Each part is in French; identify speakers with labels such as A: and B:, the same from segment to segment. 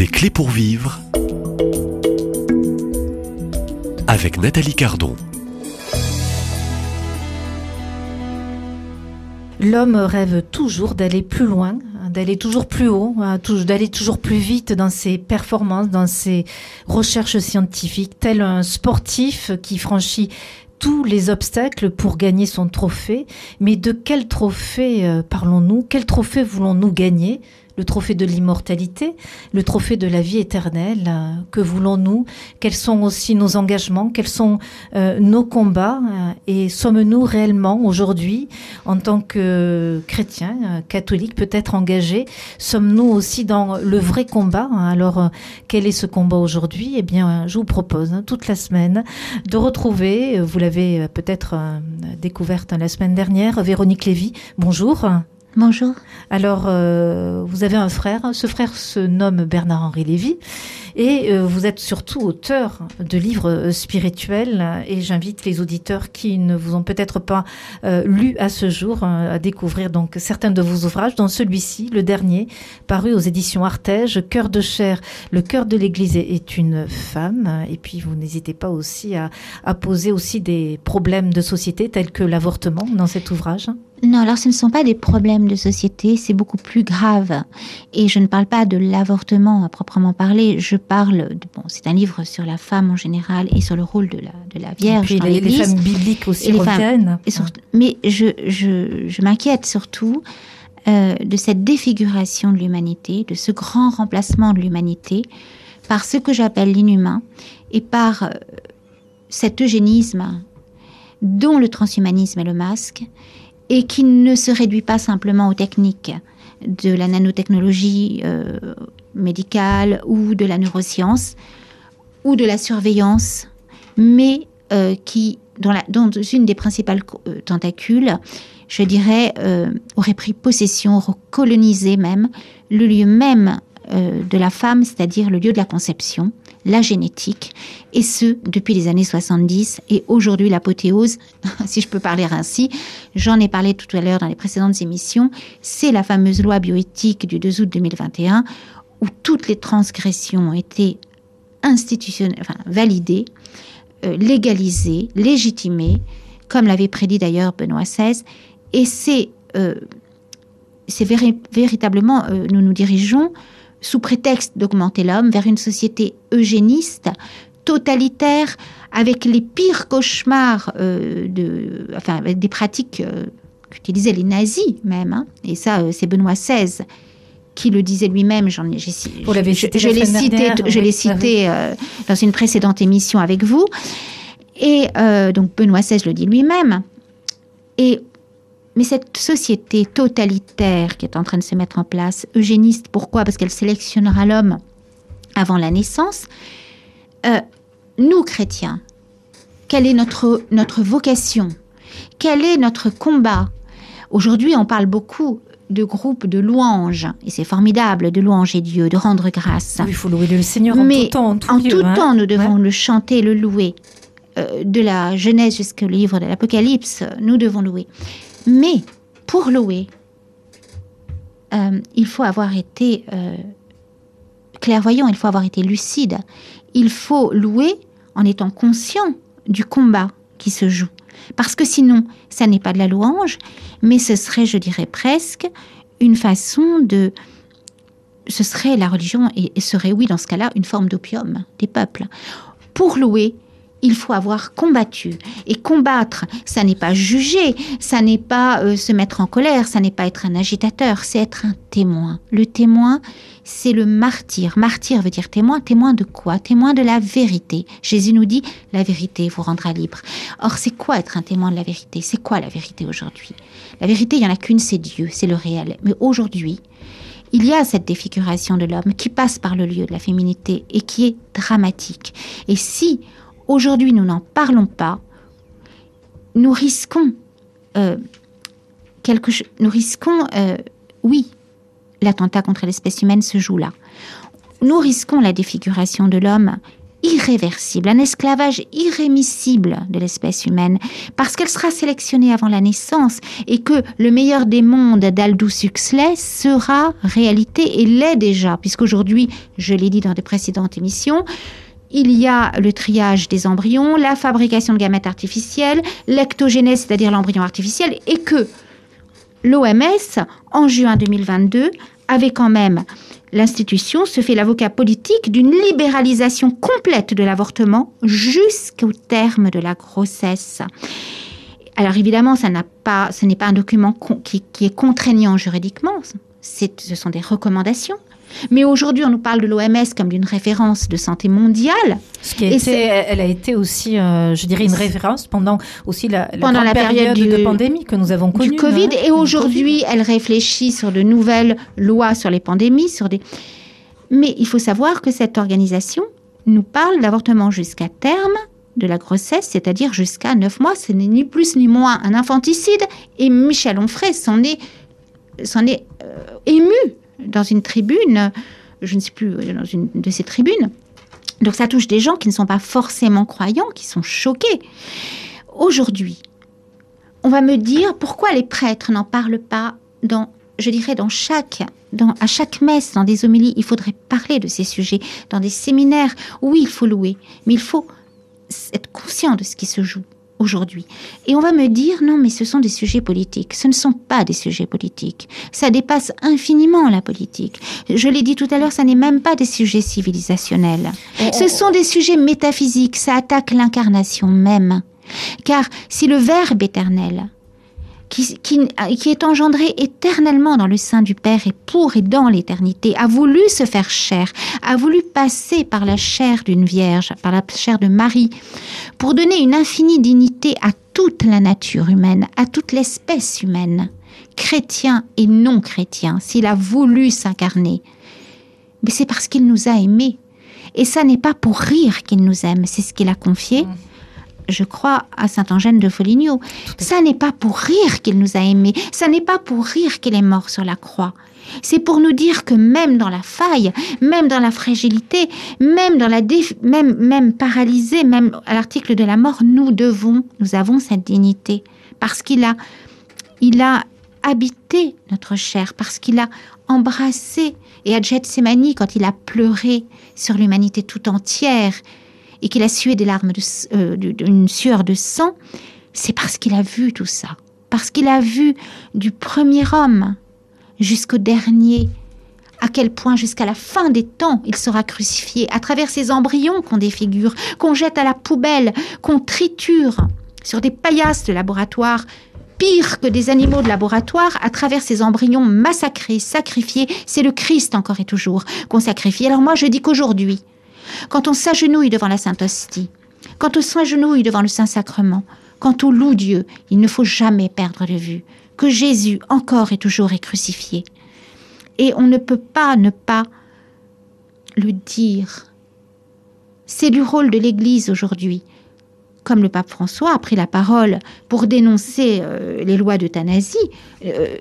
A: Des clés pour vivre avec Nathalie Cardon.
B: L'homme rêve toujours d'aller plus loin, d'aller toujours plus haut, hein, d'aller toujours plus vite dans ses performances, dans ses recherches scientifiques, tel un sportif qui franchit tous les obstacles pour gagner son trophée. Mais de quel trophée euh, parlons-nous? Quel trophée voulons-nous gagner? Le trophée de l'immortalité, le trophée de la vie éternelle. Euh, que voulons-nous Quels sont aussi nos engagements Quels sont euh, nos combats euh, Et sommes-nous réellement aujourd'hui, en tant que chrétiens, catholiques, peut-être engagés Sommes-nous aussi dans le vrai combat Alors, quel est ce combat aujourd'hui? Eh bien, je vous propose hein, toute la semaine de retrouver, vous l'avez peut-être découverte la semaine dernière, Véronique Lévy. Bonjour.
C: Bonjour.
B: Alors, euh, vous avez un frère. Ce frère se nomme Bernard-Henri Lévy. Et euh, vous êtes surtout auteur de livres euh, spirituels. Et j'invite les auditeurs qui ne vous ont peut-être pas lu à ce jour à découvrir donc certains de vos ouvrages, dont celui-ci, le dernier, paru aux éditions Artege, Cœur de chair, le cœur de l'Église est une femme. Et puis vous n'hésitez pas aussi à, à poser aussi des problèmes de société tels que l'avortement dans cet ouvrage.
C: Non, alors ce ne sont pas des problèmes de société, c'est beaucoup plus grave. Et je ne parle pas de l'avortement à proprement parler, je parle, bon, c'est un livre sur la femme en général et sur le rôle de la, de la Vierge.
B: Et puis les, femmes bibliques aussi reviennent.
C: mais je, je, je m'inquiète surtout euh, de cette défiguration de l'humanité, de ce grand remplacement de l'humanité par ce que j'appelle l'inhumain et par euh, cet eugénisme dont le transhumanisme est le masque et qui ne se réduit pas simplement aux techniques de la nanotechnologie euh, médicale ou de la neuroscience ou de la surveillance, mais euh, qui, dans, une des principales euh, tentacules, je dirais, aurait pris possession, recolonisé même le lieu même de la femme, c'est-à-dire le lieu de la conception, la génétique, et ce, depuis les années 70. Et aujourd'hui, l'apothéose, si je peux parler ainsi, j'en ai parlé tout à l'heure dans les précédentes émissions, c'est la fameuse loi bioéthique du 2 août 2021, où toutes les transgressions ont été institutionnelles, validées, euh, légalisées, légitimées, comme l'avait prédit d'ailleurs Benoît XVI. Et c'est euh, véritablement, euh, nous nous dirigeons sous prétexte d'augmenter l'homme, vers une société eugéniste, totalitaire, avec les pires cauchemars, euh, de, enfin, avec des pratiques euh, qu'utilisaient les nazis même. Hein. Et ça, euh, c'est Benoît XVI qui le disait lui-même. J'en ai, j'ai,
B: vous l'avez cité
C: je, l'ai cité, je l'ai cité dans une précédente émission avec vous. Et donc Benoît XVI le dit lui-même. Et mais cette société totalitaire qui est en train de se mettre en place, eugéniste, pourquoi? Parce qu'elle sélectionnera l'homme avant la naissance. Euh, nous, chrétiens, quelle est notre, notre vocation? Quel est notre combat? Aujourd'hui, on parle beaucoup de groupes de louanges, et c'est formidable de louanger Dieu, de rendre grâce.
B: Oui, il faut louer le Seigneur en
C: Mais
B: tout temps. En tout,
C: en
B: lieu,
C: tout
B: hein.
C: temps, nous devons
B: Ouais.
C: le chanter, le louer. Euh, de la Genèse jusqu'au livre de l'Apocalypse, nous devons louer. Mais pour louer, euh, il faut avoir été euh, clairvoyant, il faut avoir été lucide. Il faut louer en étant conscient du combat qui se joue. Parce que sinon, ça n'est pas de la louange, mais ce serait, je dirais presque, une façon de... Ce serait la religion, et, serait, oui, dans ce cas-là, une forme d'opium des peuples. Pour louer, il faut avoir combattu. Et combattre, ça n'est pas juger, ça n'est pas euh, se mettre en colère, ça n'est pas être un agitateur, c'est être un témoin. Le témoin, c'est le martyr. Martyr veut dire témoin. Témoin de quoi? Témoin de la vérité. Jésus nous dit, la vérité vous rendra libre. Or, c'est quoi être un témoin de la vérité? C'est quoi la vérité aujourd'hui? La vérité, il n'y en a qu'une, c'est Dieu, c'est le réel. Mais aujourd'hui, il y a cette défiguration de l'homme qui passe par le lieu de la féminité et qui est dramatique. Et si aujourd'hui nous n'en parlons pas, nous risquons euh, quelque chose. Nous risquons, euh, oui, l'attentat contre l'espèce humaine se joue là. Nous risquons la défiguration de l'homme irréversible, un esclavage irrémissible de l'espèce humaine, parce qu'elle sera sélectionnée avant la naissance et que le meilleur des mondes d'Aldous Huxley sera réalité et l'est déjà, puisqu'aujourd'hui, je l'ai dit dans des précédentes émissions, il y a le triage des embryons, la fabrication de gamètes artificielles, l'ectogénèse, c'est-à-dire l'embryon artificiel, et que l'OMS, en juin 2022, avait quand même l'institution se fait l'avocat politique d'une libéralisation complète de l'avortement jusqu'au terme de la grossesse. Alors évidemment, ça n'a pas, ce n'est pas un document qui, qui, est contraignant juridiquement, ce sont des recommandations. Mais aujourd'hui, on nous parle de l'OMS comme d'une référence de santé mondiale.
B: Ce qui a été, elle a été aussi, euh, je dirais, une référence pendant aussi la, la
C: pendant la période,
B: période de pandémie que nous avons connue.
C: Du Covid.
B: hein,
C: et aujourd'hui, elle réfléchit sur de nouvelles lois sur les pandémies, sur des. Mais il faut savoir que cette organisation nous parle d'avortement jusqu'à terme de la grossesse, c'est-à-dire jusqu'à 9 mois. Ce n'est ni plus ni moins un infanticide. Et Michel Onfray s'en est, s'en est euh, ému dans une tribune, je ne sais plus, dans une de ces tribunes. Donc ça touche des gens qui ne sont pas forcément croyants, qui sont choqués. Aujourd'hui, on va me dire pourquoi les prêtres n'en parlent pas dans, je dirais, dans chaque, à chaque messe, dans des homélies, il faudrait parler de ces sujets, dans des séminaires, oui, il faut louer, mais il faut être conscient de ce qui se joue aujourd'hui. Et on va me dire, non, mais ce sont des sujets politiques. Ce ne sont pas des sujets politiques. Ça dépasse infiniment la politique. Je l'ai dit tout à l'heure, ça n'est même pas des sujets civilisationnels.
B: On-
C: Ce sont des sujets métaphysiques. Ça attaque l'incarnation même. Car si le Verbe éternel, qui, qui, qui est engendré éternellement dans le sein du Père et pour et dans l'éternité, a voulu se faire chair, a voulu passer par la chair d'une vierge, par la chair de Marie, pour donner une infinie dignité à toute la nature humaine, à toute l'espèce humaine, chrétien et non chrétien, s'il a voulu s'incarner. Mais c'est parce qu'il nous a aimés. Et ça n'est pas pour rire qu'il nous aime, c'est ce qu'il a confié. Je crois à Saint-Angèle de Foligno. Ça n'est pas pour rire qu'il nous a aimés. Ça n'est pas pour rire qu'il est mort sur la croix. C'est pour nous dire que même dans la faille, même dans la fragilité, même dans la déf- même même paralysé, même à l'article de la mort, nous devons, nous avons cette dignité parce qu'il a il a habité notre chair, parce qu'il a embrassé et à Gethsemane quand il a pleuré sur l'humanité tout entière et qu'il a sué des larmes de, euh, sueur de sang, c'est parce qu'il a vu tout ça, parce qu'il a vu du premier homme jusqu'au dernier, à quel point jusqu'à la fin des temps il sera crucifié, à travers ces embryons qu'on défigure, qu'on jette à la poubelle, qu'on triture sur des paillasses de laboratoire, pire que des animaux de laboratoire, à travers ces embryons massacrés, sacrifiés, c'est le Christ encore et toujours qu'on sacrifie. Alors moi je dis qu'aujourd'hui, quand on s'agenouille devant la Sainte Hostie, quand on s'agenouille devant le Saint-Sacrement, quand on loue Dieu, il ne faut jamais perdre de vue que Jésus encore et toujours est crucifié. Et on ne peut pas ne pas le dire. C'est du rôle de l'Église aujourd'hui. Comme le pape François a pris la parole pour dénoncer euh, les lois d'euthanasie, euh,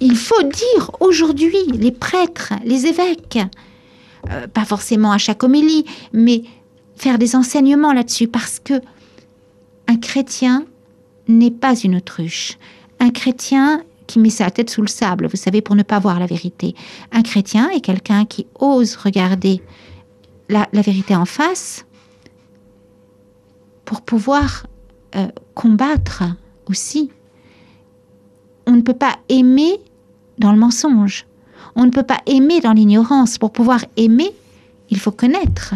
C: il faut dire aujourd'hui, les prêtres, les évêques, euh, pas forcément à chaque homélie, mais faire des enseignements là-dessus, parce que un chrétien n'est pas une autruche. Un chrétien qui met sa tête sous le sable, vous savez, pour ne pas voir la vérité. Un chrétien est quelqu'un qui ose regarder la, vérité en face pour pouvoir euh, combattre aussi. On ne peut pas aimer dans le mensonge. On ne peut pas aimer dans l'ignorance. Pour pouvoir aimer, il faut connaître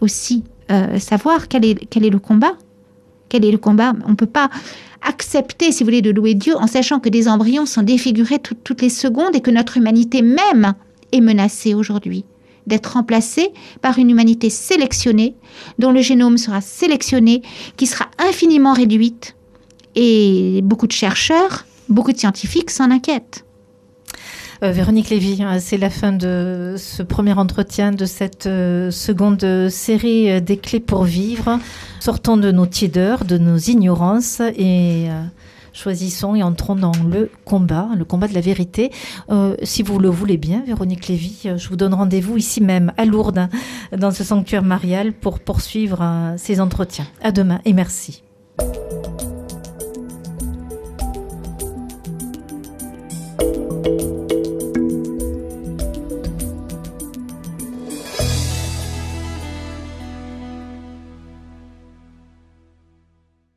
C: aussi, euh, savoir quel est, quel est le combat. Quel est le combat? On ne peut pas accepter, si vous voulez, de louer Dieu en sachant que des embryons sont défigurés tout- toutes les secondes et que notre humanité même est menacée aujourd'hui d'être remplacée par une humanité sélectionnée, dont le génome sera sélectionné, qui sera infiniment réduite. Et beaucoup de chercheurs, beaucoup de scientifiques s'en inquiètent.
B: Euh, Véronique Lévy, euh, c'est la fin de ce premier entretien de cette euh, seconde série euh, des clés pour vivre. Sortons de nos tiédeurs, de nos ignorances et choisissons et entrons dans le combat, le combat de la vérité. Si vous le voulez bien, Véronique Lévy, je vous donne rendez-vous ici même, à Lourdes, dans ce sanctuaire marial, pour poursuivre ces entretiens. À demain et merci.